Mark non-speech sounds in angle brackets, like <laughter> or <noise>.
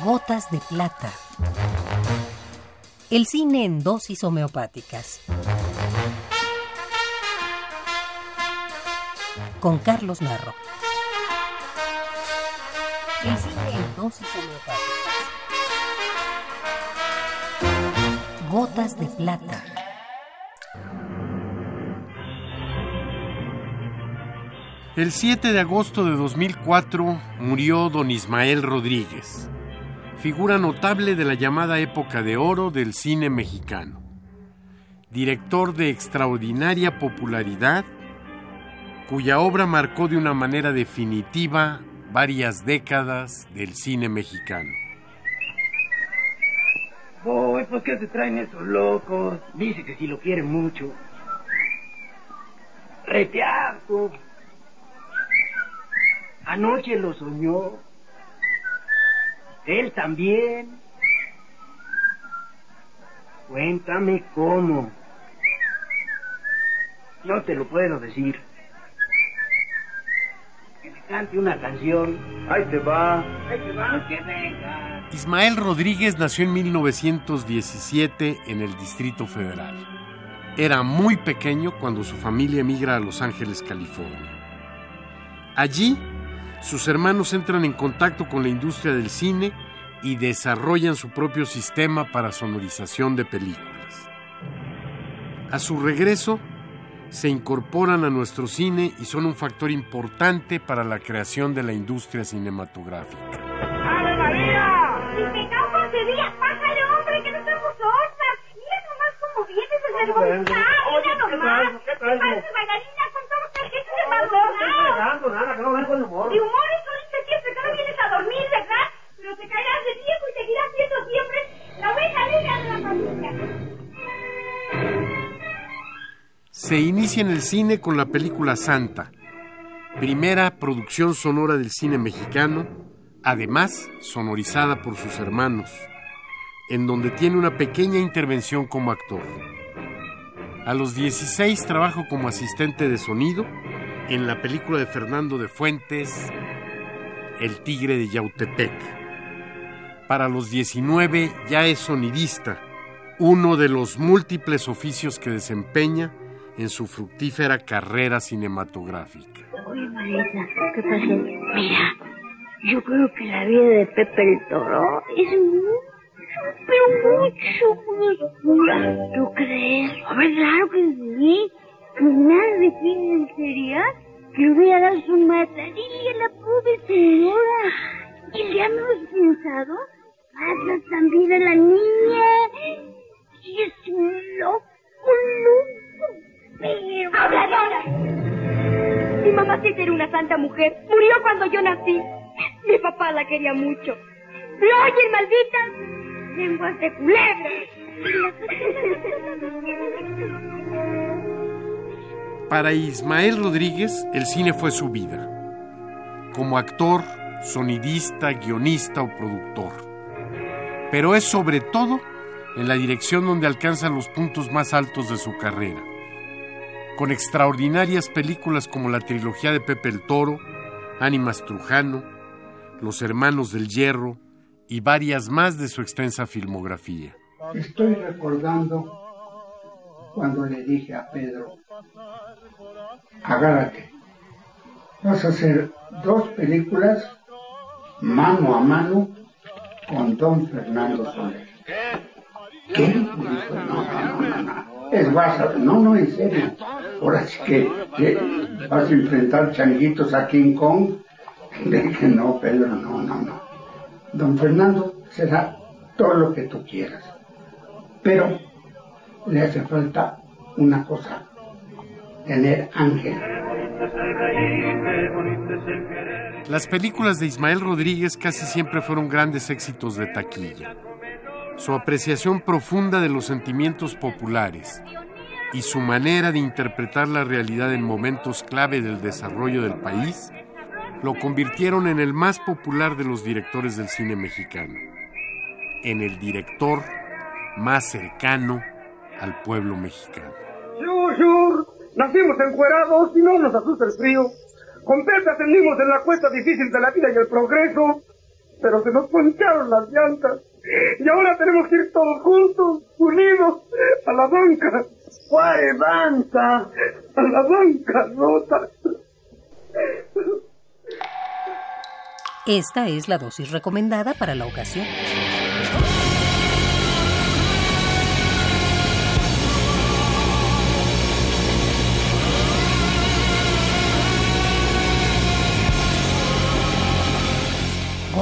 Gotas de plata. El cine en dosis homeopáticas. Con Carlos Narro. El cine en dosis homeopáticas. Gotas de plata. El 7 de agosto de 2004 murió don Ismael Rodríguez, figura notable de la llamada época de oro del cine mexicano, director de extraordinaria popularidad, cuya obra marcó de una manera definitiva varias décadas del cine mexicano. Pues ¿qué se traen esos locos? Dice que si lo quiere mucho. Retearto. Anoche lo soñó. Él también. Cuéntame cómo. No te lo puedo decir. Que me cante una canción. Ahí te va. Ahí te va. Que venga. Ismael Rodríguez nació en 1917 en el Distrito Federal. Era muy pequeño cuando su familia emigra a Los Ángeles, California. Allí sus hermanos entran en contacto con la industria del cine y desarrollan su propio sistema para sonorización de películas. A su regreso, se incorporan a nuestro cine y son un factor importante para la creación de la industria cinematográfica. ¡Ave María! Si cago pájale, hombre, que no estamos solas. Mira nomás cómo vienes desde el. Mira ¿Qué nomás. Parece bailarina con todos los tarjetas de No, no fregando nada, que no vengo de humor. De humor soliste siempre, que no vienes a dormir, ¿verdad? Pero te caerás de viejo y seguirás siendo siempre la oveja negra de la familia. Se inicia en el cine con la película Santa, primera producción sonora del cine mexicano, además sonorizada por sus hermanos, en donde tiene una pequeña intervención como actor. A los 16 trabajo como asistente de sonido en la película de Fernando de Fuentes, El Tigre de Yautepec. Para los 19 ya es sonidista, uno de los múltiples oficios que desempeña en su fructífera carrera cinematográfica. Oye, ¿qué pasó? Mira, yo creo que la vida de Pepe el Toro es mucho, pero mucho muy oscura. ¿Tú crees? Hombre, claro que sí. Que nada de fin sería que hubiera dado su matadilla a la pobre señora. ¿Y le hemos pensado? Pasa también a la niña. Y es un loco, loco. Pero... ¡Habladora! Mi mamá sí era una santa mujer. Murió cuando yo nací. Mi papá la quería mucho. ¿Lo oyen, malditas? Lenguas de culebra. <laughs> Para Ismael Rodríguez, el cine fue su vida. Como actor, sonidista, guionista o productor. Pero es sobre todo en la dirección donde alcanza los puntos más altos de su carrera. Con extraordinarias películas como la trilogía de Pepe el Toro, Ánimas Trujano, Los Hermanos del Hierro y varias más de su extensa filmografía. Estoy recordando cuando le dije a Pedro, agárrate, vas a hacer dos películas mano a mano con don Fernando Soler. ¿Qué? Dijo, no, no, no, no. Es vas no, no, en serio. Ahora sí que, que vas a enfrentar changuitos a King Kong. Le dije, no, Pedro, no, no, no. Don Fernando será todo lo que tú quieras. Pero le hace falta una cosa, tener ángel. Las películas de Ismael Rodríguez casi siempre fueron grandes éxitos de taquilla. Su apreciación profunda de los sentimientos populares y su manera de interpretar la realidad en momentos clave del desarrollo del país lo convirtieron en el más popular de los directores del cine mexicano, en el director más cercano al pueblo mexicano. Nacimos encuerados y no nos asusta el frío. Con Pepe ascendimos en la cuesta difícil de la vida y el progreso. pero se nos poncharon las llantas. Y ahora tenemos que ir todos juntos, unidos, a la banca. ¿Cuál banca? A la banca rota. Esta es la dosis recomendada para la ocasión.